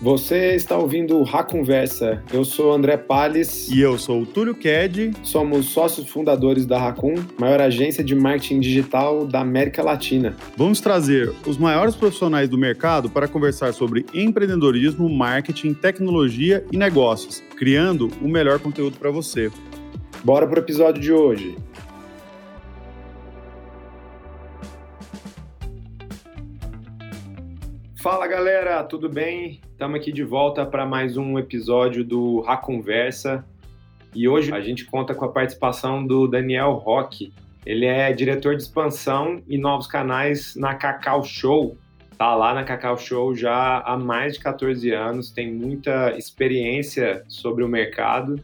Você está ouvindo o Conversa. Eu sou André Palles. E eu sou o Túlio Ked. Somos sócios fundadores da Racun, maior agência de marketing digital da América Latina. Vamos trazer os maiores profissionais do mercado para conversar sobre empreendedorismo, marketing, tecnologia e negócios, criando o melhor conteúdo para você. Bora para o episódio de hoje. Fala galera, tudo bem? Estamos aqui de volta para mais um episódio do A Conversa e hoje a gente conta com a participação do Daniel Roque. Ele é diretor de expansão e novos canais na Cacau Show. Tá lá na Cacau Show já há mais de 14 anos, tem muita experiência sobre o mercado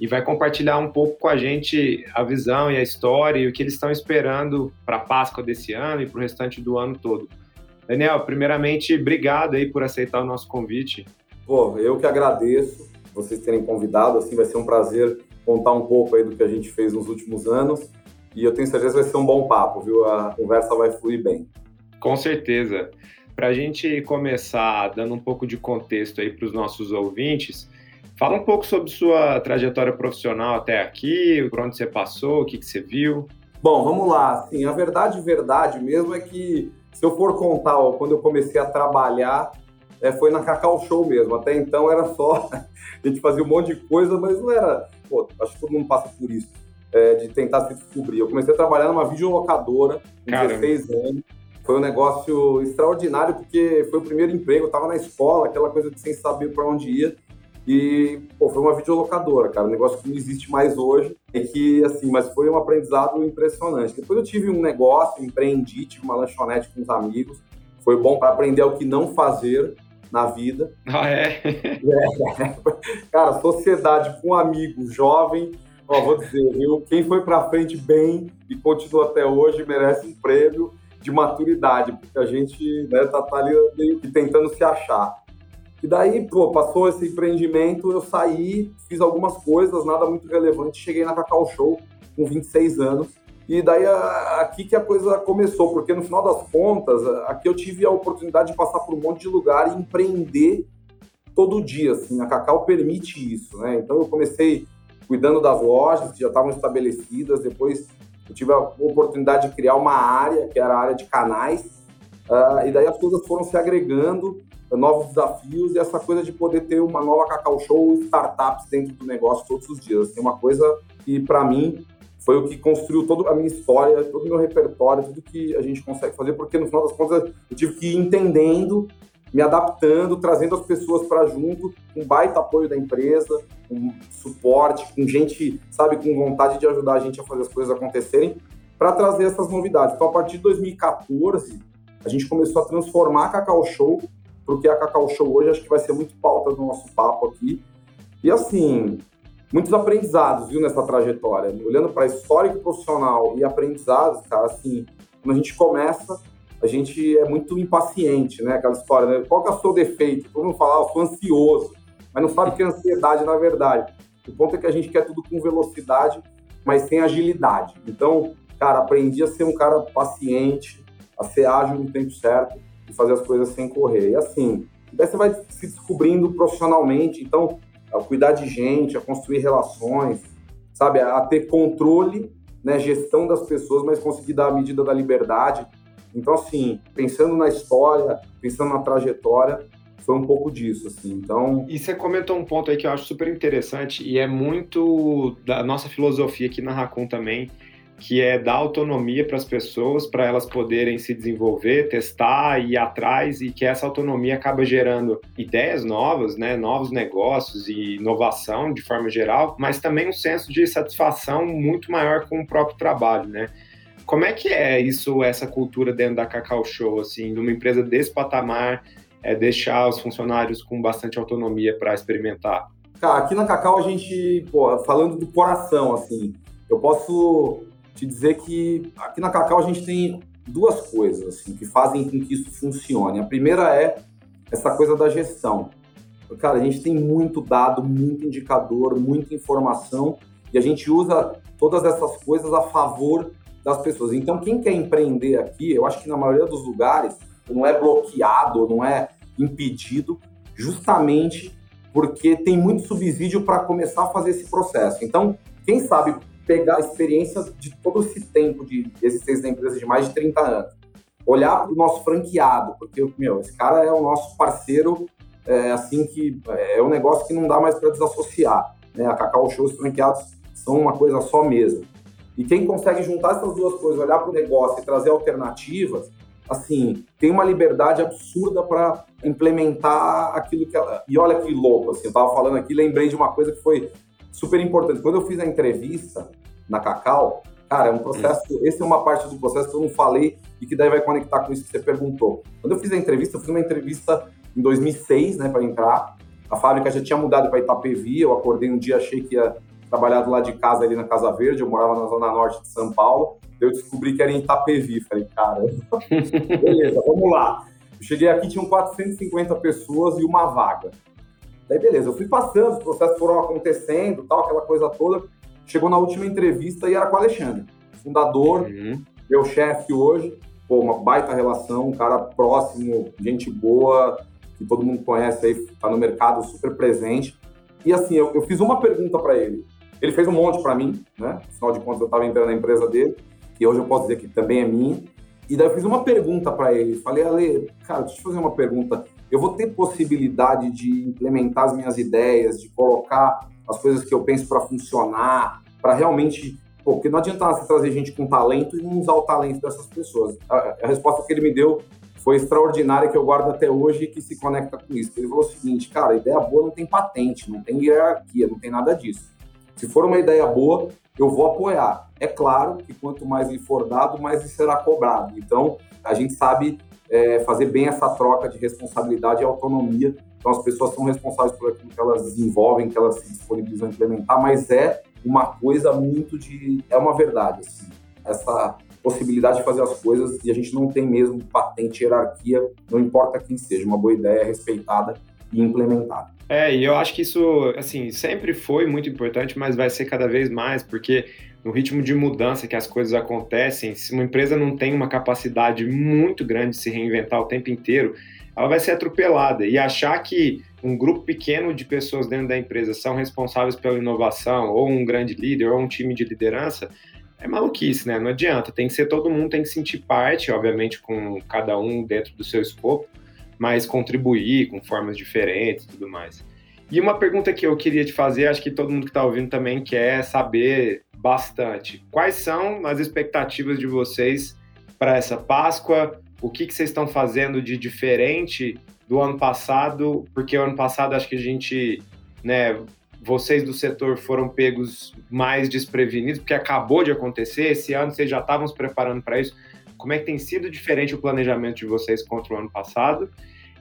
e vai compartilhar um pouco com a gente a visão e a história e o que eles estão esperando para a Páscoa desse ano e para o restante do ano todo. Daniel, primeiramente, obrigado aí por aceitar o nosso convite. Pô, eu que agradeço vocês terem convidado, assim, vai ser um prazer contar um pouco aí do que a gente fez nos últimos anos e eu tenho certeza que vai ser um bom papo, viu? A conversa vai fluir bem. Com certeza. Para a gente começar dando um pouco de contexto aí para os nossos ouvintes, fala um pouco sobre sua trajetória profissional até aqui, por onde você passou, o que, que você viu. Bom, vamos lá. Assim, a verdade, verdade mesmo é que se eu for contar, ó, quando eu comecei a trabalhar, é, foi na Cacau Show mesmo. Até então era só. a gente fazia um monte de coisa, mas não era. Pô, acho que todo mundo passa por isso, é, de tentar se descobrir. Eu comecei a trabalhar numa videolocadora com Caramba. 16 anos. Foi um negócio extraordinário, porque foi o primeiro emprego. Eu estava na escola, aquela coisa de sem saber para onde ia. E, pô, foi uma videolocadora, cara, um negócio que não existe mais hoje. É que, assim, mas foi um aprendizado impressionante. Depois eu tive um negócio, empreendi, tive uma lanchonete com os amigos. Foi bom para aprender o que não fazer na vida. Ah, é? é. Cara, sociedade com amigos, jovem, ó, vou dizer, viu? Quem foi para frente bem e continua até hoje merece um prêmio de maturidade, porque a gente né, tá, tá ali meio que tentando se achar. E daí, pô, passou esse empreendimento, eu saí, fiz algumas coisas, nada muito relevante, cheguei na Cacau Show com 26 anos. E daí aqui que a coisa começou, porque no final das contas, aqui eu tive a oportunidade de passar por um monte de lugar e empreender todo dia, assim, a Cacau permite isso, né? Então eu comecei cuidando das lojas que já estavam estabelecidas, depois eu tive a oportunidade de criar uma área, que era a área de canais, uh, e daí as coisas foram se agregando novos desafios e essa coisa de poder ter uma nova Cacau Show startups dentro do negócio todos os dias. Tem uma coisa que, para mim, foi o que construiu toda a minha história, todo o meu repertório, tudo que a gente consegue fazer, porque no final das contas eu tive que ir entendendo, me adaptando, trazendo as pessoas para junto, com baita apoio da empresa, com suporte, com gente, sabe, com vontade de ajudar a gente a fazer as coisas acontecerem, para trazer essas novidades. Então, a partir de 2014, a gente começou a transformar a Cacau Show porque a Cacau Show hoje acho que vai ser muito pauta do nosso papo aqui. E assim, muitos aprendizados, viu, nessa trajetória. Olhando para histórico profissional e aprendizados, cara, assim, quando a gente começa, a gente é muito impaciente, né? Aquela história, né? Qual que é o seu defeito? Todo mundo fala, ah, eu sou ansioso, mas não sabe que é ansiedade na verdade. O ponto é que a gente quer tudo com velocidade, mas sem agilidade. Então, cara, aprendi a ser um cara paciente, a ser ágil no tempo certo e fazer as coisas sem correr. E assim, daí você vai se descobrindo profissionalmente, então, a cuidar de gente, a construir relações, sabe, a ter controle, né, gestão das pessoas, mas conseguir dar a medida da liberdade. Então, assim, pensando na história, pensando na trajetória, foi um pouco disso, assim. Então. E você comentou um ponto aí que eu acho super interessante e é muito da nossa filosofia aqui na Racon também, que é dar autonomia para as pessoas, para elas poderem se desenvolver, testar, ir atrás e que essa autonomia acaba gerando ideias novas, né, novos negócios e inovação de forma geral, mas também um senso de satisfação muito maior com o próprio trabalho, né? Como é que é isso, essa cultura dentro da Cacau Show, assim, de uma empresa desse patamar, é deixar os funcionários com bastante autonomia para experimentar? Cara, aqui na Cacau a gente, pô, falando do coração, assim, eu posso te dizer que aqui na Cacau a gente tem duas coisas assim, que fazem com que isso funcione. A primeira é essa coisa da gestão. Cara, a gente tem muito dado, muito indicador, muita informação e a gente usa todas essas coisas a favor das pessoas. Então, quem quer empreender aqui, eu acho que na maioria dos lugares não é bloqueado, não é impedido, justamente porque tem muito subsídio para começar a fazer esse processo. Então, quem sabe pegar a experiência de todo esse tempo de existência da empresa de mais de 30 anos, olhar para o nosso franqueado, porque, meu, esse cara é o nosso parceiro, é, assim que é um negócio que não dá mais para desassociar. Né? A Cacau Show, os franqueados são uma coisa só mesmo. E quem consegue juntar essas duas coisas, olhar para o negócio e trazer alternativas, assim, tem uma liberdade absurda para implementar aquilo que ela... E olha que louco, assim, eu estava falando aqui, lembrei de uma coisa que foi super importante. Quando eu fiz a entrevista na Cacau, cara, é um processo, hum. esse é uma parte do processo que eu não falei e que daí vai conectar com isso que você perguntou. Quando eu fiz a entrevista, eu fiz uma entrevista em 2006, né, para entrar. A fábrica já tinha mudado para Itapevi, eu acordei um dia, achei que ia trabalhar do lado de casa ali na Casa Verde, eu morava na zona norte de São Paulo, eu descobri que era em Itapevi, falei, cara, beleza, vamos lá. Eu cheguei aqui, tinham 450 pessoas e uma vaga. Daí, beleza, eu fui passando, os processos foram acontecendo, tal, aquela coisa toda. Chegou na última entrevista e era com o Alexandre, fundador, uhum. meu chefe hoje. Pô, uma baita relação, um cara próximo, gente boa, que todo mundo conhece aí, tá no mercado super presente. E assim, eu, eu fiz uma pergunta para ele. Ele fez um monte para mim, né? Afinal de contas, eu estava entrando na empresa dele, que hoje eu posso dizer que também é minha. E daí eu fiz uma pergunta para ele. Falei, Ale, cara, deixa eu te fazer uma pergunta. Eu vou ter possibilidade de implementar as minhas ideias, de colocar as coisas que eu penso para funcionar, para realmente. Pô, porque não adianta você trazer gente com talento e não usar o talento dessas pessoas. A, a resposta que ele me deu foi extraordinária, que eu guardo até hoje e que se conecta com isso. Ele falou o seguinte, cara, ideia boa não tem patente, não tem hierarquia, não tem nada disso. Se for uma ideia boa, eu vou apoiar. É claro que quanto mais lhe for dado, mais lhe será cobrado. Então, a gente sabe é, fazer bem essa troca de responsabilidade e autonomia. Então, as pessoas são responsáveis por aquilo que elas desenvolvem, que elas se disponibilizam a implementar, mas é uma coisa muito de. É uma verdade, assim. Essa possibilidade de fazer as coisas e a gente não tem mesmo patente, hierarquia, não importa quem seja, uma boa ideia é respeitada e implementada. É, e eu acho que isso, assim, sempre foi muito importante, mas vai ser cada vez mais, porque no ritmo de mudança que as coisas acontecem, se uma empresa não tem uma capacidade muito grande de se reinventar o tempo inteiro, ela vai ser atropelada. E achar que um grupo pequeno de pessoas dentro da empresa são responsáveis pela inovação, ou um grande líder, ou um time de liderança, é maluquice, né? Não adianta. Tem que ser todo mundo, tem que sentir parte, obviamente, com cada um dentro do seu escopo, mas contribuir com formas diferentes e tudo mais. E uma pergunta que eu queria te fazer, acho que todo mundo que está ouvindo também quer saber bastante. Quais são as expectativas de vocês para essa Páscoa? O que, que vocês estão fazendo de diferente do ano passado? Porque o ano passado acho que a gente, né, vocês do setor foram pegos mais desprevenidos, porque acabou de acontecer. Esse ano vocês já estavam se preparando para isso. Como é que tem sido diferente o planejamento de vocês contra o ano passado?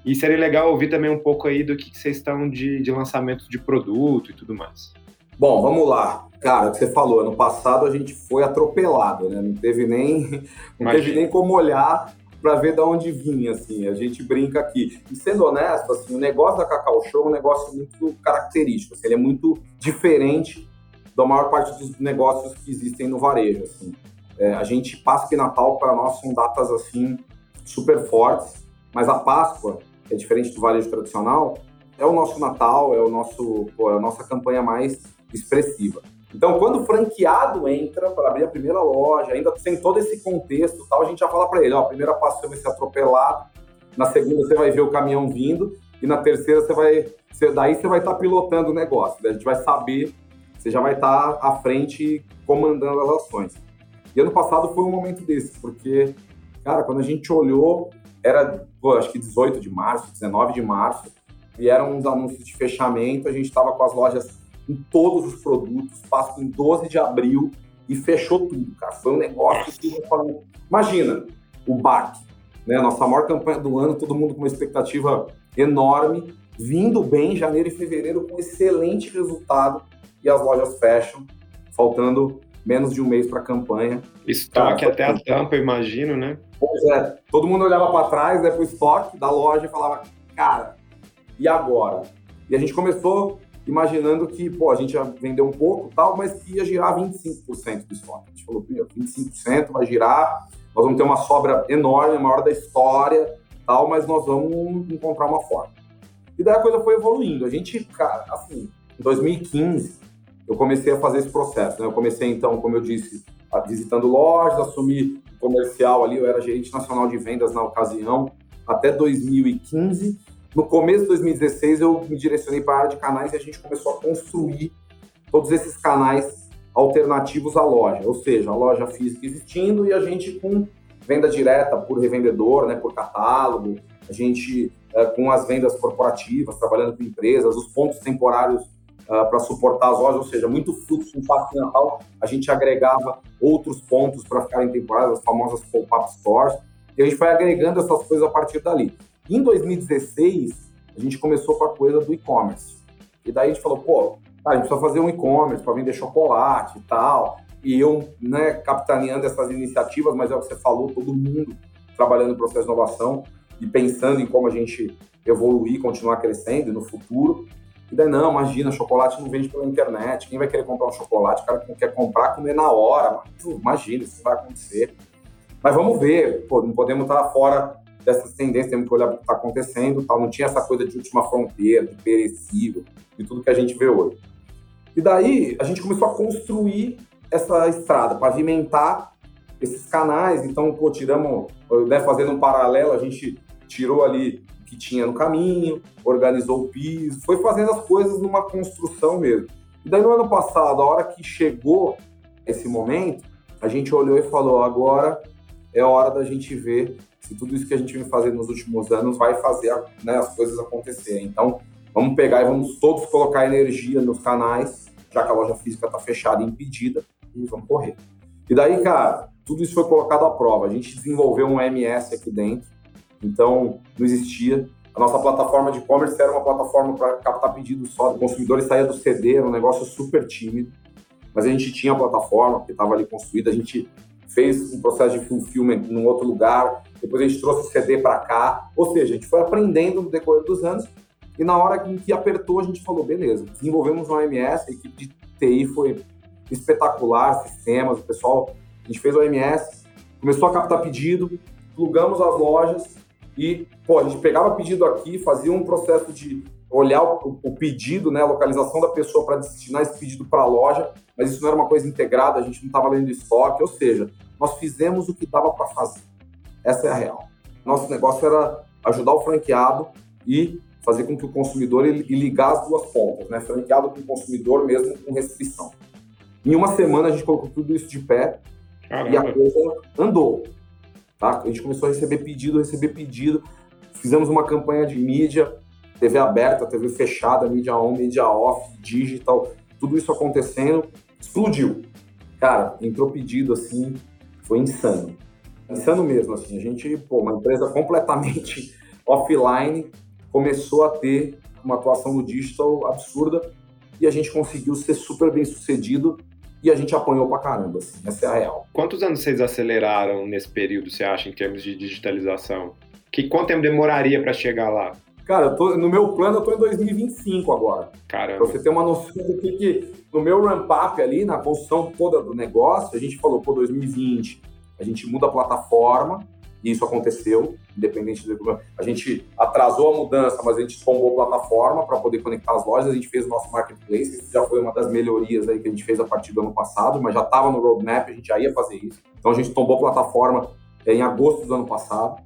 E seria legal ouvir também um pouco aí do que, vocês estão de, de lançamento de produto e tudo mais. Bom, vamos lá. Cara, o que você falou, ano passado a gente foi atropelado, né? Não teve nem, não teve nem como olhar para ver de onde vinha, assim. A gente brinca aqui. E sendo honesto, assim, o negócio da Cacau Show é um negócio muito característico. Assim, ele é muito diferente da maior parte dos negócios que existem no varejo, assim. É, a gente Páscoa e Natal para nós são datas assim super fortes, mas a Páscoa é diferente do varejo tradicional, é o nosso Natal, é o nosso, pô, é a nossa campanha mais expressiva. Então, quando o franqueado entra para abrir a primeira loja, ainda sem todo esse contexto, tal, a gente já fala para ele, ó, a primeira passo você vai ser atropelado, na segunda você vai ver o caminhão vindo e na terceira você vai, você, daí você vai estar tá pilotando o negócio, a gente vai saber, você já vai estar tá à frente comandando as ações. E ano passado foi um momento desse, porque, cara, quando a gente olhou, era, pô, acho que 18 de março, 19 de março, vieram uns anúncios de fechamento, a gente estava com as lojas em todos os produtos, passo em 12 de abril e fechou tudo, cara. Foi um negócio que eu Imagina o BAC, né? Nossa maior campanha do ano, todo mundo com uma expectativa enorme, vindo bem em janeiro e fevereiro com excelente resultado e as lojas fecham, faltando menos de um mês para a campanha. Estoque até a tampa, imagino, né? Pois é, todo mundo olhava para trás, né, para o estoque da loja e falava, cara, e agora? E a gente começou imaginando que, pô, a gente já vendeu um pouco tal, mas que ia girar 25% do estoque. A gente falou, 25% vai girar, nós vamos ter uma sobra enorme, a maior da história, tal, mas nós vamos encontrar uma forma. E daí a coisa foi evoluindo. A gente, cara, assim, em 2015, eu comecei a fazer esse processo. Né? Eu comecei, então, como eu disse, visitando lojas, assumi comercial ali, eu era gerente nacional de vendas na ocasião, até 2015. No começo de 2016, eu me direcionei para a área de canais e a gente começou a construir todos esses canais alternativos à loja, ou seja, a loja física existindo e a gente com venda direta por revendedor, né, por catálogo, a gente é, com as vendas corporativas, trabalhando com empresas, os pontos temporários uh, para suportar as lojas, ou seja, muito fluxo no Parque Natal, a gente agregava outros pontos para ficarem temporários, as famosas pop-up stores, e a gente foi agregando essas coisas a partir dali. Em 2016, a gente começou com a coisa do e-commerce. E daí a gente falou, pô, a gente precisa fazer um e-commerce para vender chocolate e tal. E eu, né, capitaneando essas iniciativas, mas é o que você falou, todo mundo trabalhando no processo de inovação e pensando em como a gente evoluir, continuar crescendo no futuro. E daí, não, imagina, chocolate não vende pela internet. Quem vai querer comprar um chocolate? O cara que quer comprar, comer na hora. Imagina, isso vai acontecer. Mas vamos ver, pô, não podemos estar fora dessas tendências, temos que olhar o que está acontecendo. Tal. Não tinha essa coisa de última fronteira, de perecível, de tudo que a gente vê hoje. E daí, a gente começou a construir essa estrada, pavimentar esses canais. Então, pô, tiramos, né, fazendo um paralelo, a gente tirou ali que tinha no caminho, organizou o piso, foi fazendo as coisas numa construção mesmo. E daí no ano passado, a hora que chegou esse momento, a gente olhou e falou: agora é hora da gente ver se tudo isso que a gente vem fazendo nos últimos anos vai fazer né, as coisas acontecerem. Então, vamos pegar e vamos todos colocar energia nos canais, já que a loja física está fechada e impedida, e vamos correr. E daí, cara, tudo isso foi colocado à prova. A gente desenvolveu um MS aqui dentro, então, não existia. A nossa plataforma de e-commerce era uma plataforma para captar pedidos só. O consumidor saía do CD, era um negócio super tímido. Mas a gente tinha a plataforma que estava ali construída, a gente fez um processo de fulfillment num outro lugar, depois a gente trouxe o CD para cá. Ou seja, a gente foi aprendendo no decorrer dos anos e na hora em que apertou, a gente falou, beleza, desenvolvemos um OMS, a equipe de TI foi espetacular, sistemas, o pessoal, a gente fez o OMS, começou a captar pedido, plugamos as lojas e, pô, a gente pegava pedido aqui, fazia um processo de olhar o, o pedido, né, a localização da pessoa para destinar esse pedido para a loja, mas isso não era uma coisa integrada, a gente não estava lendo estoque, ou seja, nós fizemos o que dava para fazer. Essa é a real. Nosso negócio era ajudar o franqueado e fazer com que o consumidor ele, ligar as duas pontas, né? Franqueado com o consumidor mesmo com restrição. Em uma semana a gente colocou tudo isso de pé Caramba. e a coisa andou. Tá? A gente começou a receber pedido, receber pedido. Fizemos uma campanha de mídia, TV aberta, TV fechada, mídia on, mídia off, digital, tudo isso acontecendo, explodiu. Cara, entrou pedido assim, foi insano. Insano mesmo, assim. A gente, pô, uma empresa completamente offline, começou a ter uma atuação no digital absurda e a gente conseguiu ser super bem sucedido e a gente apanhou pra caramba, assim, essa é a real. Quantos anos vocês aceleraram nesse período, você acha, em termos de digitalização? Que quanto tempo demoraria para chegar lá? Cara, tô, no meu plano eu tô em 2025 agora. Caramba. Pra você ter uma noção do que, que no meu ramp-up ali, na construção toda do negócio, a gente falou, pô, 2020, a gente muda a plataforma, e isso aconteceu, independente do. A gente atrasou a mudança, mas a gente tombou a plataforma para poder conectar as lojas, a gente fez o nosso marketplace, isso já foi uma das melhorias aí que a gente fez a partir do ano passado, mas já estava no roadmap, a gente já ia fazer isso. Então a gente tombou a plataforma é, em agosto do ano passado.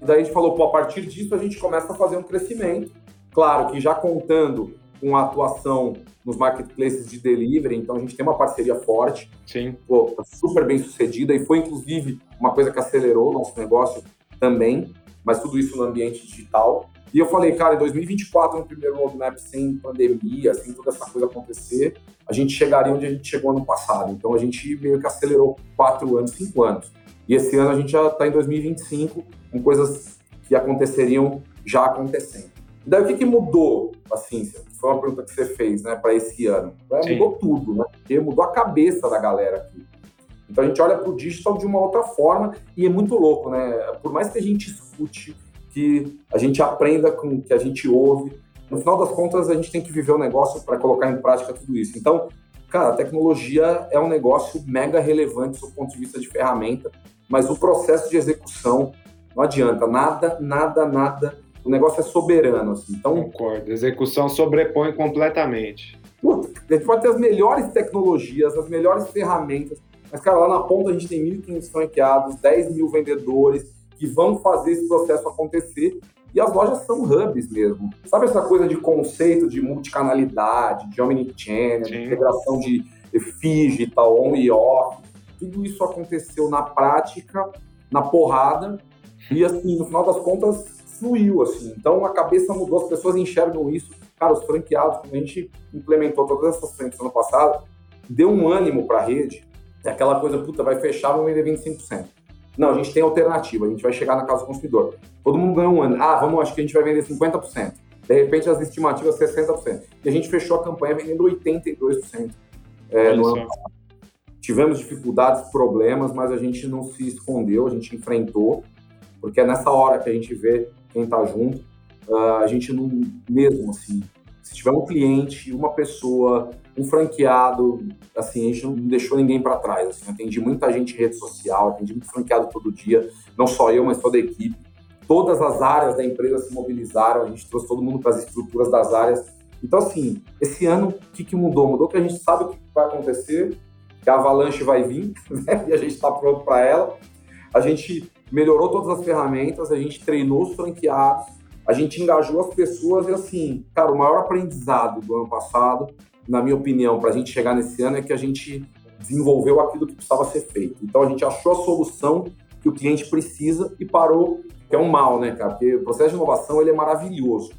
E daí a gente falou, pô, a partir disso a gente começa a fazer um crescimento. Claro que já contando com a atuação nos marketplaces de delivery, então a gente tem uma parceria forte, Sim. Pô, super bem sucedida e foi inclusive uma coisa que acelerou o nosso negócio também, mas tudo isso no ambiente digital. E eu falei, cara, em 2024, no primeiro roadmap, sem pandemia, sem toda essa coisa acontecer, a gente chegaria onde a gente chegou ano passado. Então a gente meio que acelerou quatro anos, cinco anos. E esse ano a gente já está em 2025 com coisas que aconteceriam já acontecendo. E daí o que, que mudou, assim, foi uma pergunta que você fez, né, para esse ano? É, mudou tudo, né? Porque mudou a cabeça da galera aqui. Então a gente olha para o digital de uma outra forma e é muito louco, né? Por mais que a gente escute, que a gente aprenda com o que a gente ouve, no final das contas a gente tem que viver o negócio para colocar em prática tudo isso. Então, cara, a tecnologia é um negócio mega relevante do ponto de vista de ferramenta, mas o processo de execução não adianta, nada, nada, nada o negócio é soberano. Assim. Então, Concordo. Execução sobrepõe completamente. Putz, a gente pode ter as melhores tecnologias, as melhores ferramentas, mas, cara, lá na ponta a gente tem 1.500 franqueados, 10 mil vendedores que vão fazer esse processo acontecer e as lojas são hubs mesmo. Sabe essa coisa de conceito de multicanalidade, de omnichannel, de integração de digital, on e off? Tudo isso aconteceu na prática, na porrada, e assim, no final das contas, fluiu, assim. Então a cabeça mudou, as pessoas enxergam isso. Cara, os franqueados, quando a gente implementou todas essas frentes no ano passado, deu um ânimo para a rede. É aquela coisa, puta, vai fechar, vamos vender 25%. Não, a gente tem alternativa, a gente vai chegar na casa do consumidor. Todo mundo ganhou um ano. Ah, vamos, acho que a gente vai vender 50%. De repente, as estimativas 60%. E a gente fechou a campanha vendendo 82% é, no ano passado. Tivemos dificuldades, problemas, mas a gente não se escondeu, a gente enfrentou, porque é nessa hora que a gente vê quem está junto. Uh, a gente não, mesmo assim, se tiver um cliente, uma pessoa, um franqueado, assim, a gente não deixou ninguém para trás. Assim, atendi muita gente em rede social, atendi muito franqueado todo dia, não só eu, mas toda a equipe. Todas as áreas da empresa se mobilizaram, a gente trouxe todo mundo para as estruturas das áreas. Então, assim, esse ano, o que, que mudou? Mudou que a gente sabe o que vai acontecer, que a avalanche vai vir, né? e a gente está pronto para ela. A gente melhorou todas as ferramentas, a gente treinou os franqueados, a gente engajou as pessoas e, assim, cara, o maior aprendizado do ano passado na minha opinião, para a gente chegar nesse ano é que a gente desenvolveu aquilo que precisava ser feito. Então a gente achou a solução que o cliente precisa e parou, que é um mal, né, cara? Porque o processo de inovação ele é maravilhoso,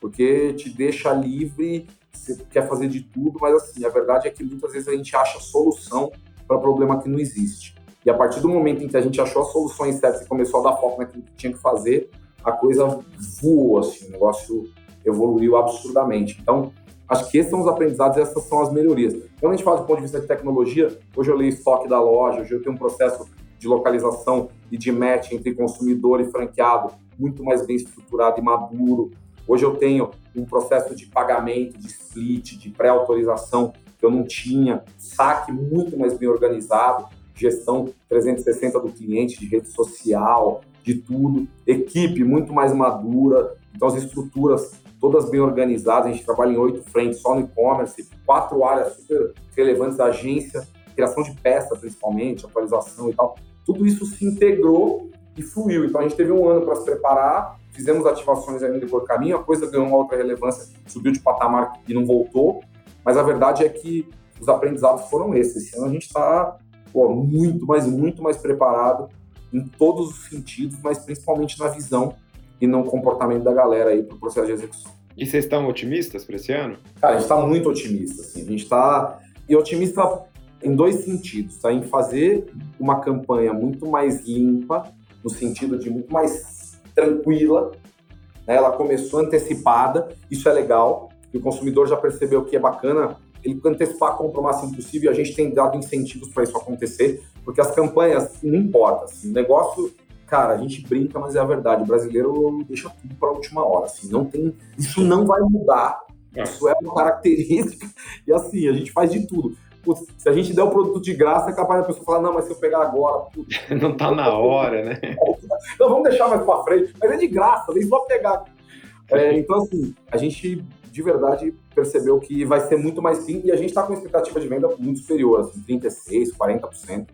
porque te deixa livre, você quer fazer de tudo, mas assim, a verdade é que muitas vezes a gente acha solução para problema que não existe. E a partir do momento em que a gente achou as soluções certas e começou a dar foco naquilo que tinha que fazer, a coisa voou, assim, o negócio evoluiu absurdamente. Então, Acho que esses são os aprendizados e essas são as melhorias. Quando a gente fala do ponto de vista de tecnologia, hoje eu leio estoque da loja, hoje eu tenho um processo de localização e de match entre consumidor e franqueado muito mais bem estruturado e maduro. Hoje eu tenho um processo de pagamento, de split, de pré-autorização que eu não tinha, saque muito mais bem organizado, gestão 360 do cliente, de rede social, de tudo, equipe muito mais madura, então as estruturas todas bem organizadas. A gente trabalha em oito frentes só no e-commerce, quatro áreas super relevantes da agência, criação de peça principalmente, atualização e tal. Tudo isso se integrou e fluiu. Então a gente teve um ano para se preparar, fizemos ativações ainda do caminho, a coisa ganhou uma outra relevância, subiu de patamar e não voltou. Mas a verdade é que os aprendizados foram esses. Esse ano a gente está muito, mas muito mais preparado em todos os sentidos, mas principalmente na visão e no comportamento da galera aí para o processo de execução. E vocês estão otimistas para esse ano? Cara, a gente está muito otimista, assim. A gente está e otimista em dois sentidos, tá? Em fazer uma campanha muito mais limpa, no sentido de muito mais tranquila. Né? Ela começou antecipada, isso é legal. E o consumidor já percebeu que é bacana ele antecipar a compra o máximo possível. E a gente tem dado incentivos para isso acontecer, porque as campanhas não importa. Assim, o negócio cara, a gente brinca, mas é a verdade. O brasileiro deixa tudo para a última hora. Assim, não tem, isso não vai mudar. É. Isso é uma característica. E assim, a gente faz de tudo. Putz, se a gente der o produto de graça, é capaz da pessoa falar, não, mas se eu pegar agora. Putz, não tá na hora, né? Não, vamos deixar mais para frente. Mas é de graça, nem vou pegar. É, então, assim, a gente de verdade percebeu que vai ser muito mais simples e a gente está com expectativa de venda muito superior, assim, 36%, 40%.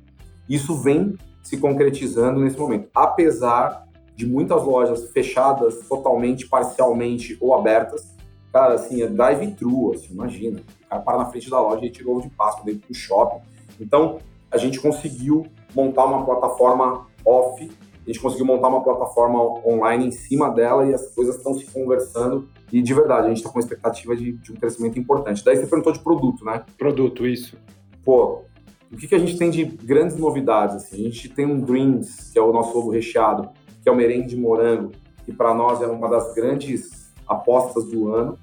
Isso vem se concretizando nesse momento. Apesar de muitas lojas fechadas totalmente, parcialmente ou abertas, cara, assim, é drive-thru, assim, imagina. O cara para na frente da loja e tirou ovo de Páscoa dentro do shopping. Então, a gente conseguiu montar uma plataforma off, a gente conseguiu montar uma plataforma online em cima dela e as coisas estão se conversando. E de verdade, a gente está com expectativa de, de, um crescimento importante. Daí você perguntou de produto, né? Produto, isso. Pô, o que, que a gente tem de grandes novidades? Assim? A gente tem um Dreams, que é o nosso ovo recheado, que é o merengue de morango, que para nós é uma das grandes apostas do ano.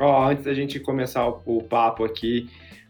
Oh, antes da gente começar o, o papo aqui,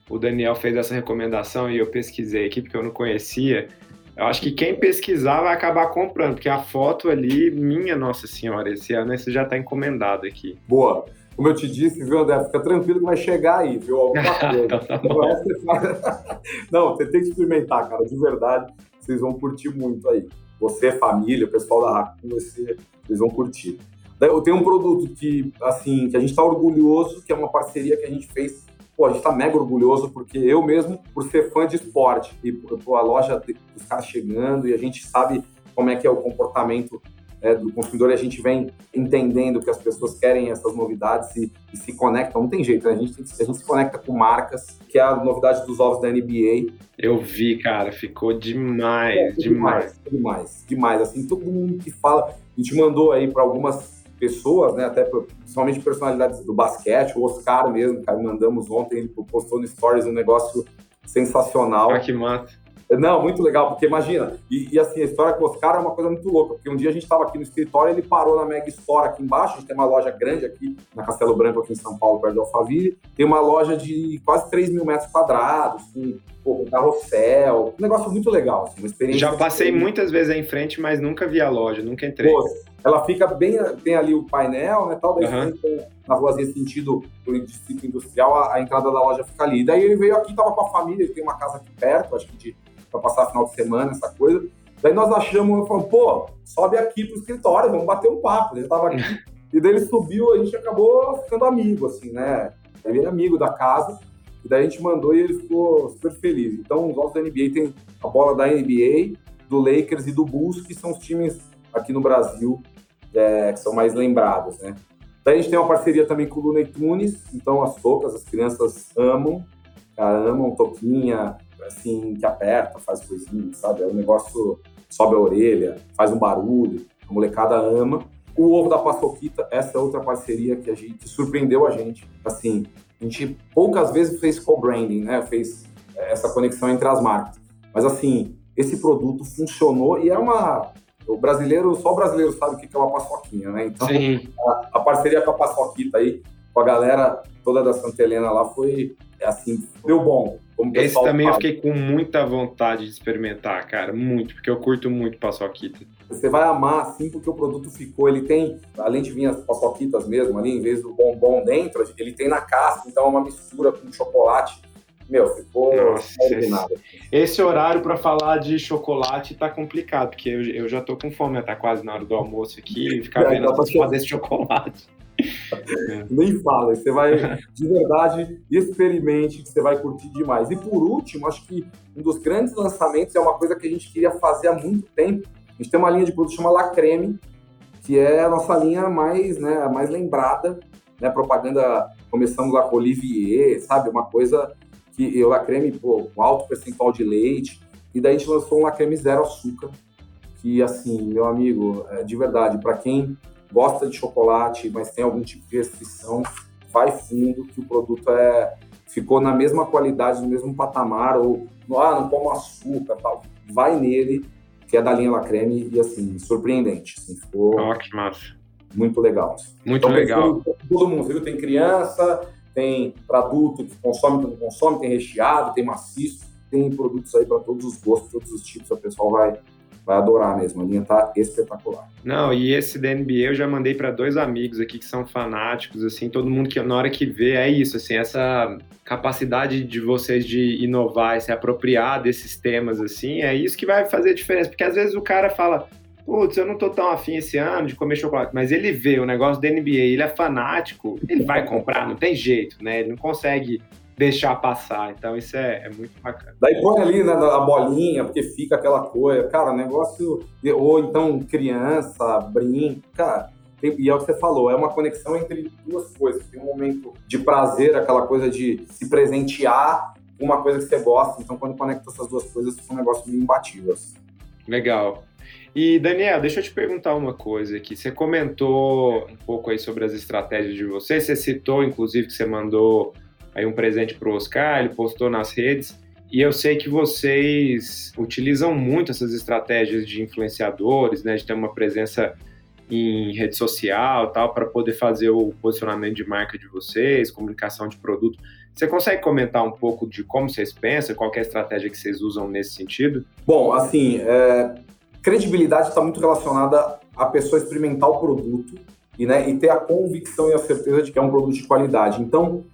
o Daniel fez essa recomendação e eu pesquisei aqui porque eu não conhecia. Eu acho que quem pesquisar vai acabar comprando, porque a foto ali, minha Nossa Senhora, esse ano esse já está encomendado aqui. Boa como eu te disse, viu, André? Fica tranquilo que vai chegar aí, viu? Alguma coisa. Então, tá Não, você tem que experimentar, cara, de verdade. Vocês vão curtir muito aí. Você, família, o pessoal da Raccoon, vocês vão curtir. Eu tenho um produto que, assim, que a gente está orgulhoso, que é uma parceria que a gente fez. Pô, a gente está mega orgulhoso, porque eu mesmo, por ser fã de esporte, e pô, a loja dos caras chegando, e a gente sabe como é que é o comportamento é, do consumidor e a gente vem entendendo que as pessoas querem essas novidades e, e se conectam. Não tem jeito, né? a, gente, a gente se conecta com marcas, que é a novidade dos ovos da NBA. Eu vi, cara, ficou demais, é, demais. Demais, demais. Assim, todo mundo que fala, a gente mandou aí para algumas pessoas, né, até principalmente personalidades do basquete, o Oscar mesmo, cara, mandamos ontem, ele postou no Stories um negócio sensacional. Ah, que massa não, muito legal, porque imagina, e, e, assim, a história com o Oscar é uma coisa muito louca, porque um dia a gente estava aqui no escritório, ele parou na Mega Store aqui embaixo, a gente tem uma loja grande aqui na Castelo Branco, aqui em São Paulo, perto de Alphaville, tem uma loja de quase 3 mil metros quadrados, com pô, carrossel, um negócio muito legal, assim, uma experiência... Já passei muitas vezes aí em frente, mas nunca vi a loja, nunca entrei. Pô, ela fica bem, tem ali o painel, né, tal, daí uhum. na ruazinha sentido do distrito industrial, a, a, entrada da loja fica ali. Daí ele veio aqui, tava com a família, ele tem uma casa aqui perto, acho que de para passar final de semana, essa coisa. Daí nós achamos, eu falei, pô, sobe aqui pro escritório, vamos bater um papo. Ele tava aqui. e daí ele subiu, a gente acabou ficando amigo, assim, né? Ele é amigo da casa. E daí a gente mandou e ele ficou super feliz. Então, os jogos da NBA tem a bola da NBA, do Lakers e do Bulls, que são os times aqui no Brasil é, que são mais lembrados, né? Daí a gente tem uma parceria também com o Looney Tunes, então as toucas, as crianças amam, amam toquinha, assim, que aperta, faz coisinha, sabe? É um negócio, sobe a orelha, faz um barulho, a molecada ama. O ovo da paçoquita, essa é outra parceria que a gente surpreendeu a gente. Assim, a gente poucas vezes fez co-branding, né? Fez é, essa conexão entre as marcas. Mas assim, esse produto funcionou e é uma. O brasileiro, só o brasileiro sabe o que é uma paçoquinha, né? Então, a, a, parceria com a paçoquita aí, com a galera toda da Santa Helena lá, foi assim, deu bom. Esse também fala. eu fiquei com muita vontade de experimentar, cara, muito, porque eu curto muito paçoquita. Você vai amar, assim, porque o produto ficou, ele tem, além de vir as paçoquitas mesmo ali, em vez do bombom dentro, ele tem na casca, então é uma mistura com chocolate. Meu, ficou Nossa, esse, esse horário para falar de chocolate tá complicado, porque eu, eu já tô com fome, tá quase na hora do almoço aqui, ficar é, vendo as fazer esse chocolate. Nem fala, você vai de verdade experimente, que você vai curtir demais. E por último, acho que um dos grandes lançamentos é uma coisa que a gente queria fazer há muito tempo. A gente tem uma linha de produto chamada La Creme, que é a nossa linha mais, né, mais lembrada, né, propaganda, começamos lá com Olivier, sabe, uma coisa que o La Creme, pô, com alto percentual de leite, e daí a gente lançou um La Creme zero açúcar, que assim, meu amigo, é, de verdade, para quem gosta de chocolate, mas tem algum tipo de restrição, vai fundo que o produto é ficou na mesma qualidade, no mesmo patamar, ou ah, não como açúcar, tal. Vai nele, que é da linha La Creme, e assim, surpreendente. Assim, ficou oh, muito legal. Muito então, legal. Todo mundo, viu? Tem criança, tem para adulto que consome, que não consome, tem recheado, tem maciço, tem produtos aí para todos os gostos, todos os tipos, o pessoal vai vai adorar mesmo. A linha tá espetacular. Não, e esse da NBA eu já mandei para dois amigos aqui que são fanáticos, assim, todo mundo que na hora que vê é isso, assim, essa capacidade de vocês de inovar, se apropriar desses temas, assim, é isso que vai fazer a diferença, porque às vezes o cara fala, putz, eu não tô tão afim esse ano de comer chocolate, mas ele vê o negócio da NBA, ele é fanático, ele vai comprar, não tem jeito, né? Ele não consegue deixar passar. Então isso é, é muito bacana. Daí põe ali né, a bolinha, porque fica aquela coisa. Cara, negócio. Ou então criança, brinca. E é o que você falou, é uma conexão entre duas coisas. Tem um momento de prazer, aquela coisa de se presentear com uma coisa que você gosta. Então, quando conecta essas duas coisas, fica um negócio meio imbatível. Legal. E, Daniel, deixa eu te perguntar uma coisa aqui. Você comentou um pouco aí sobre as estratégias de vocês. Você citou, inclusive, que você mandou aí um presente para o Oscar, ele postou nas redes. E eu sei que vocês utilizam muito essas estratégias de influenciadores, né, de ter uma presença em rede social, tal, para poder fazer o posicionamento de marca de vocês, comunicação de produto. Você consegue comentar um pouco de como vocês pensam, qual é a estratégia que vocês usam nesse sentido? Bom, assim, é, credibilidade está muito relacionada a pessoa experimentar o produto e, né, e ter a convicção e a certeza de que é um produto de qualidade. Então,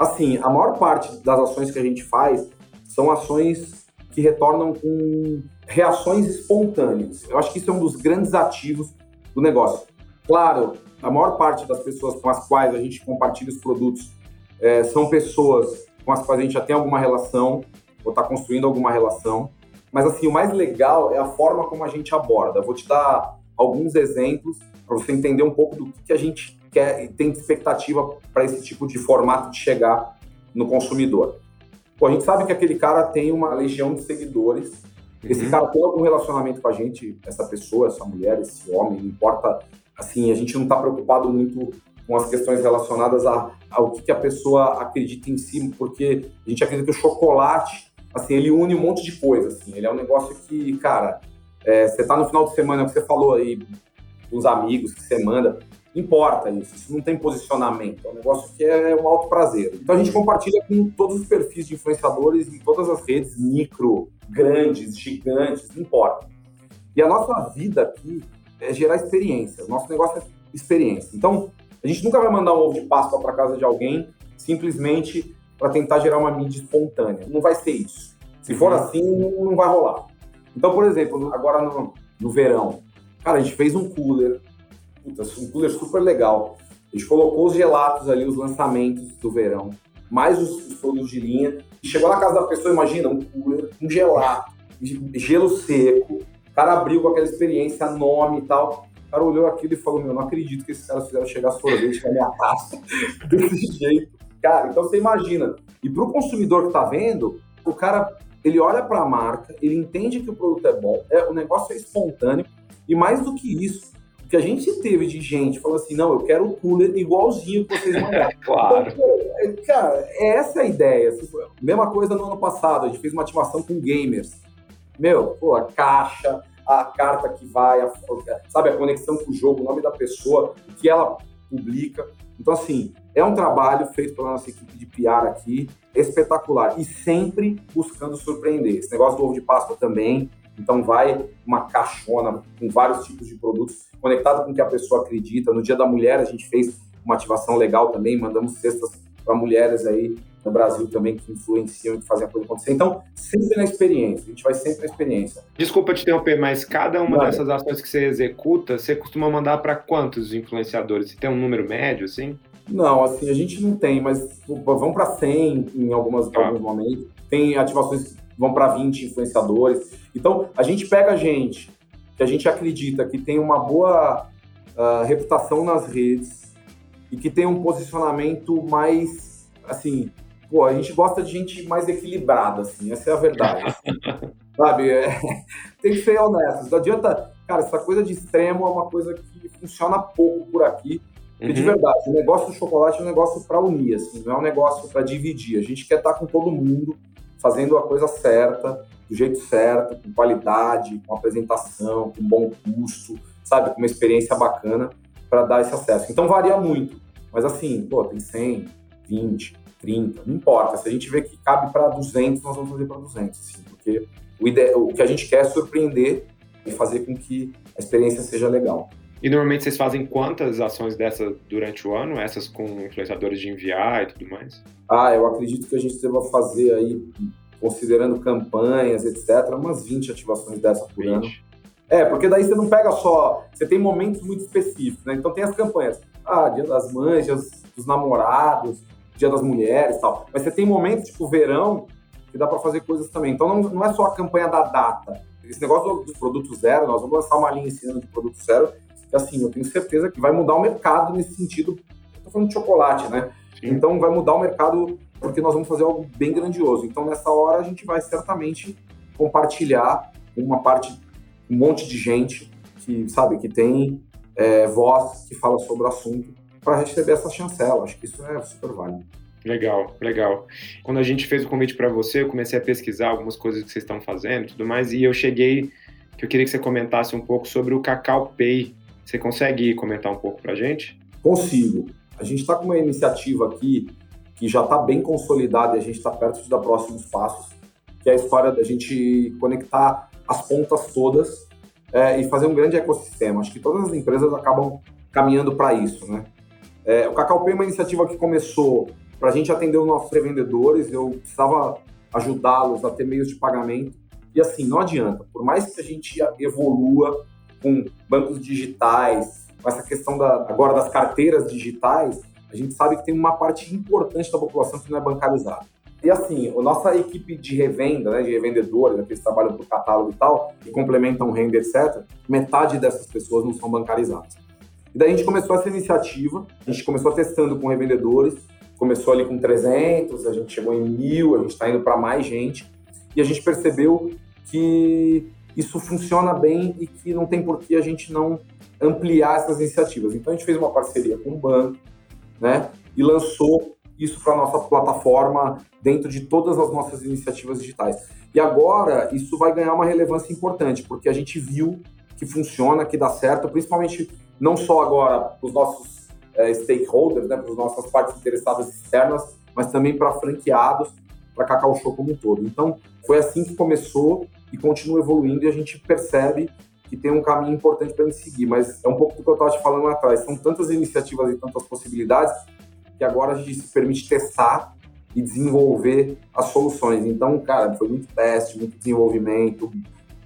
Assim, a maior parte das ações que a gente faz são ações que retornam com reações espontâneas. Eu acho que isso é um dos grandes ativos do negócio. Claro, A maior parte das pessoas com as quais a gente compartilha os produtos é, são pessoas com as quais a gente já tem alguma relação ou está construindo alguma relação. Mas assim, o mais legal é a forma como a gente aborda. vou te dar alguns exemplos para você entender um pouco do que a gente quer e tem expectativa para esse tipo de formato de chegar no consumidor. Pô, a gente sabe que aquele cara tem uma legião de seguidores. Esse uhum. cara tem algum relacionamento com a gente, essa pessoa, essa mulher, esse homem, não importa. Assim, a gente não está preocupado muito com as questões relacionadas a, ao que, que a pessoa acredita em si, porque a gente acredita que o chocolate, assim, ele une um monte de coisa, assim. Ele é um negócio que, cara, é, você tá no final de semana, que você falou aí, com os amigos que você manda, importa isso, isso não tem posicionamento, é um negócio que é um alto prazer. Então a gente compartilha com todos os perfis de influenciadores em todas as redes, micro, grandes, gigantes, não importa. E a nossa vida aqui é gerar experiência, o nosso negócio é experiência. Então, a gente nunca vai mandar um ovo de Páscoa para casa de alguém simplesmente para tentar gerar uma mídia espontânea. Não vai ser isso. Se for uhum. assim, não vai rolar. Então, por exemplo, agora no, no verão, cara, a gente fez um cooler, puta, um cooler super legal. A gente colocou os gelatos ali, os lançamentos do verão, mais os, os produtos de linha. Chegou na casa da pessoa, imagina, um cooler, um gelato, gelo seco. O cara abriu com aquela experiência, nome e tal. O cara olhou aquilo e falou: Meu, não acredito que esses caras fizeram chegar sorvete na minha taça desse jeito. Cara, então você imagina. E para o consumidor que está vendo, o cara ele olha para a marca, ele entende que o produto é bom, é, o negócio é espontâneo. E mais do que isso, o que a gente teve de gente falando assim: Não, eu quero o cooler igualzinho que vocês mandaram. claro. Então, cara, é essa a ideia. Mesma coisa no ano passado, a gente fez uma ativação com gamers. Meu, pô, a caixa, a carta que vai, a, sabe, a conexão com o jogo, o nome da pessoa, o que ela publica. Então, assim, é um trabalho feito pela nossa equipe de PR aqui, espetacular. E sempre buscando surpreender. Esse negócio do ovo de Páscoa também. Então, vai uma caixona com vários tipos de produtos, conectado com o que a pessoa acredita. No Dia da Mulher, a gente fez uma ativação legal também, mandamos cestas para mulheres aí no Brasil também que influenciam e fazem a coisa acontecer. Então, sempre na experiência, a gente vai sempre na experiência. Desculpa te interromper, mas cada uma dessas ações que você executa, você costuma mandar para quantos influenciadores? Você tem um número médio, assim? Não, assim, a gente não tem, mas vão para 100 em algumas, ah. alguns momentos. Tem ativações que vão para 20 influenciadores. Então, a gente pega gente que a gente acredita que tem uma boa uh, reputação nas redes e que tem um posicionamento mais, assim, pô, a gente gosta de gente mais equilibrada, assim, essa é a verdade. sabe? É, tem que ser honesto. Não adianta, cara, essa coisa de extremo é uma coisa que funciona pouco por aqui. Porque, de uhum. verdade, o negócio do chocolate é um negócio para unir, assim, não é um negócio para dividir. A gente quer estar tá com todo mundo, fazendo a coisa certa, do jeito certo, com qualidade, com apresentação, com bom custo, sabe? Com uma experiência bacana para dar esse acesso. Então varia muito. Mas assim, pô, tem 100, 20, 30, não importa. Se a gente vê que cabe para 200, nós vamos fazer para 200, assim, porque o, ide... o que a gente quer é surpreender e fazer com que a experiência seja legal. E normalmente vocês fazem quantas ações dessa durante o ano? Essas com influenciadores de enviar e tudo mais? Ah, eu acredito que a gente deva fazer aí, considerando campanhas, etc., umas 20 ativações dessa por 20. ano. É, porque daí você não pega só. Você tem momentos muito específicos, né? Então tem as campanhas. Ah, Dia das Mães, Dia dos Namorados, Dia das Mulheres e tal. Mas você tem momentos, tipo verão, que dá para fazer coisas também. Então não, não é só a campanha da data. Esse negócio dos produtos zero, nós vamos lançar uma linha esse ano de produto zero, que assim, eu tenho certeza que vai mudar o mercado nesse sentido. Estou falando de chocolate, né? Sim. Então vai mudar o mercado porque nós vamos fazer algo bem grandioso. Então nessa hora a gente vai certamente compartilhar uma parte, um monte de gente que sabe que tem é, voz que fala sobre o assunto para receber essa chancela. Acho que isso é super válido. Legal, legal. Quando a gente fez o convite para você, eu comecei a pesquisar algumas coisas que vocês estão fazendo e tudo mais, e eu cheguei que eu queria que você comentasse um pouco sobre o Cacau Pay. Você consegue comentar um pouco para a gente? Consigo. A gente está com uma iniciativa aqui que já está bem consolidada e a gente está perto de dar próximos passos, que é a história da gente conectar as pontas todas é, e fazer um grande ecossistema. Acho que todas as empresas acabam caminhando para isso, né? É, o Cacau Pay é uma iniciativa que começou para a gente atender os nossos revendedores, eu precisava ajudá-los a ter meios de pagamento. E assim, não adianta, por mais que a gente evolua com bancos digitais, com essa questão da, agora das carteiras digitais, a gente sabe que tem uma parte importante da população que não é bancarizada. E assim, a nossa equipe de revenda, né, de revendedores, né, que eles trabalham por catálogo e tal, que complementam renda, etc., metade dessas pessoas não são bancarizadas. E daí a gente começou essa iniciativa, a gente começou testando com revendedores, começou ali com 300, a gente chegou em mil, a gente está indo para mais gente, e a gente percebeu que isso funciona bem e que não tem por que a gente não ampliar essas iniciativas. Então a gente fez uma parceria com o banco, né, e lançou isso para nossa plataforma dentro de todas as nossas iniciativas digitais. E agora isso vai ganhar uma relevância importante, porque a gente viu que funciona, que dá certo, principalmente não só agora para os nossos é, stakeholders, né, para as nossas partes interessadas externas, mas também para franqueados, para Cacau Show como um todo. Então, foi assim que começou e continua evoluindo e a gente percebe que tem um caminho importante para a gente seguir, mas é um pouco do que eu estava te falando lá atrás. São tantas iniciativas e tantas possibilidades que agora a gente se permite testar e desenvolver as soluções. Então, cara, foi muito teste, muito desenvolvimento,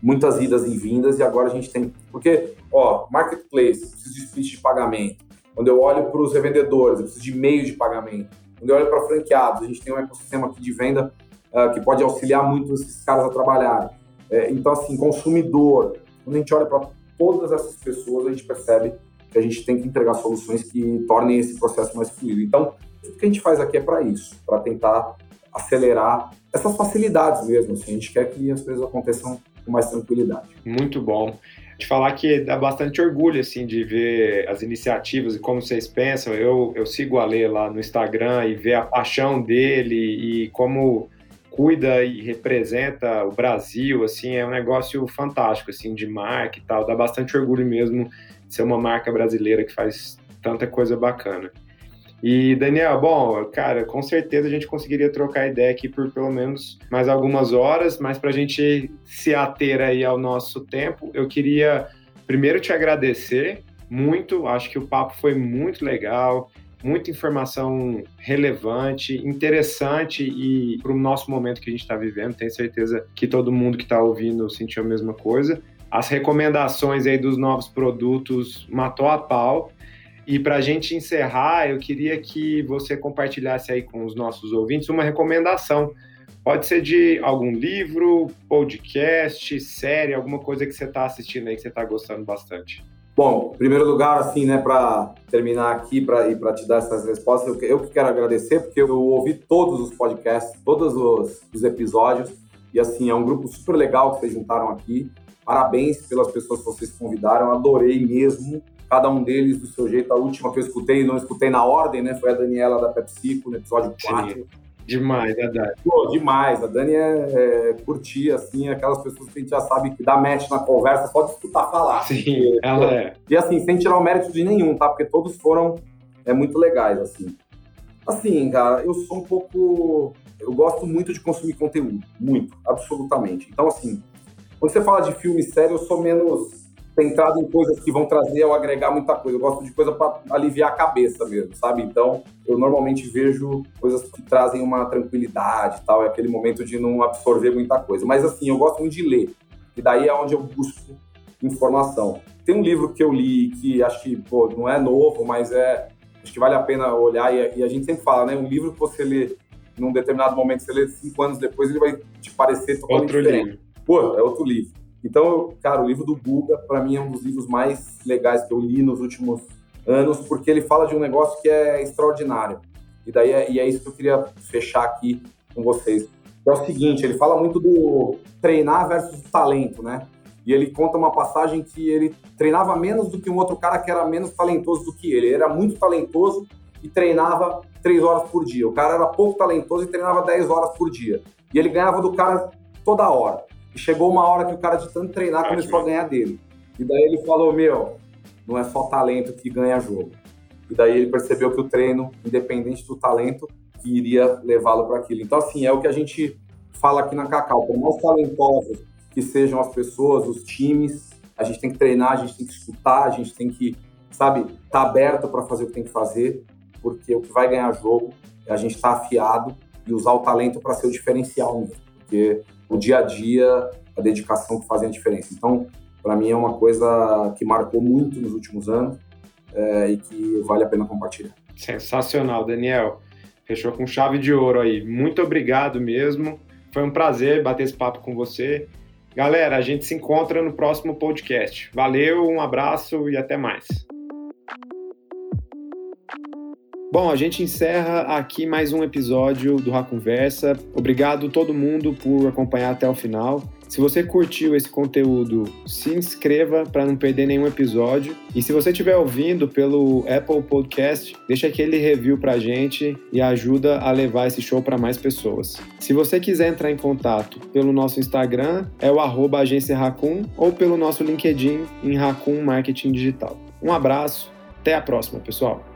muitas idas e vindas, e agora a gente tem. Porque, ó, marketplace, preciso de split de pagamento. Quando eu olho para os revendedores, eu preciso de meio de pagamento. Quando eu olho para franqueados, a gente tem um ecossistema aqui de venda uh, que pode auxiliar muito esses caras a trabalhar. É, então, assim, consumidor, quando a gente olha para todas essas pessoas, a gente percebe que a gente tem que entregar soluções que tornem esse processo mais fluido. Então, o que a gente faz aqui é para isso, para tentar acelerar essas facilidades mesmo. Assim, a gente quer que as coisas aconteçam com mais tranquilidade. Muito bom. De falar que dá bastante orgulho assim de ver as iniciativas e como vocês pensam. Eu, eu sigo a Lê lá no Instagram e ver a paixão dele e como cuida e representa o Brasil, assim, é um negócio fantástico, assim, de marca e tal. Dá bastante orgulho mesmo ser uma marca brasileira que faz tanta coisa bacana. E, Daniel, bom, cara, com certeza a gente conseguiria trocar ideia aqui por pelo menos mais algumas horas, mas para a gente se ater aí ao nosso tempo, eu queria primeiro te agradecer muito, acho que o papo foi muito legal, muita informação relevante, interessante e para o nosso momento que a gente está vivendo, tenho certeza que todo mundo que está ouvindo sentiu a mesma coisa as recomendações aí dos novos produtos matou a pau. E para a gente encerrar, eu queria que você compartilhasse aí com os nossos ouvintes uma recomendação. Pode ser de algum livro, podcast, série, alguma coisa que você está assistindo aí que você está gostando bastante. Bom, em primeiro lugar, assim, né, para terminar aqui pra, e para te dar essas respostas, eu, que quero agradecer, porque eu ouvi todos os podcasts, todos os, os episódios, e assim, é um grupo super legal que vocês juntaram aqui. Parabéns pelas pessoas que vocês convidaram, adorei mesmo. Cada um deles do seu jeito. A última que eu escutei, não escutei na ordem, né? Foi a Daniela da PepsiCo, no episódio 4. Sim. Demais, a Dani. Pô, demais. A Dani é, é curtir, assim, aquelas pessoas que a gente já sabe que dá match na conversa só de escutar falar. Sim, ela é. E assim, sem tirar o mérito de nenhum, tá? Porque todos foram é, muito legais, assim. Assim, cara, eu sou um pouco. Eu gosto muito de consumir conteúdo. Muito, absolutamente. Então, assim, quando você fala de filme sério, eu sou menos centrado em coisas que vão trazer ou agregar muita coisa. Eu gosto de coisa para aliviar a cabeça mesmo, sabe? Então, eu normalmente vejo coisas que trazem uma tranquilidade e tal, é aquele momento de não absorver muita coisa. Mas assim, eu gosto muito de ler, e daí é onde eu busco informação. Tem um livro que eu li que acho que pô, não é novo, mas é acho que vale a pena olhar e, e a gente sempre fala, né? Um livro que você lê num determinado momento, você lê cinco anos depois, ele vai te parecer totalmente Outro diferente. Livro. Pô, é outro livro. Então, cara, o livro do Guga, para mim, é um dos livros mais legais que eu li nos últimos anos, porque ele fala de um negócio que é extraordinário. E daí é, e é isso que eu queria fechar aqui com vocês. É o seguinte, ele fala muito do treinar versus talento, né? E ele conta uma passagem que ele treinava menos do que um outro cara que era menos talentoso do que ele. Ele era muito talentoso e treinava três horas por dia. O cara era pouco talentoso e treinava 10 horas por dia. E ele ganhava do cara toda hora. E chegou uma hora que o cara de tanto treinar começou a ganhar dele. E daí ele falou: Meu, não é só talento que ganha jogo. E daí ele percebeu que o treino, independente do talento, iria levá-lo para aquilo. Então, assim, é o que a gente fala aqui na Cacau. Por mais talentosos que sejam as pessoas, os times, a gente tem que treinar, a gente tem que escutar, a gente tem que, sabe, estar tá aberto para fazer o que tem que fazer, porque o que vai ganhar jogo é a gente estar tá afiado e usar o talento para ser o diferencial mesmo. Porque o dia a dia, a dedicação que fazem a diferença. Então, para mim é uma coisa que marcou muito nos últimos anos é, e que vale a pena compartilhar. Sensacional, Daniel. Fechou com chave de ouro aí. Muito obrigado mesmo. Foi um prazer bater esse papo com você. Galera, a gente se encontra no próximo podcast. Valeu, um abraço e até mais. Bom, a gente encerra aqui mais um episódio do Conversa. Obrigado todo mundo por acompanhar até o final. Se você curtiu esse conteúdo, se inscreva para não perder nenhum episódio. E se você estiver ouvindo pelo Apple Podcast, deixa aquele review para a gente e ajuda a levar esse show para mais pessoas. Se você quiser entrar em contato pelo nosso Instagram, é o arroba agência Racun, ou pelo nosso LinkedIn em Racun Marketing Digital. Um abraço, até a próxima, pessoal!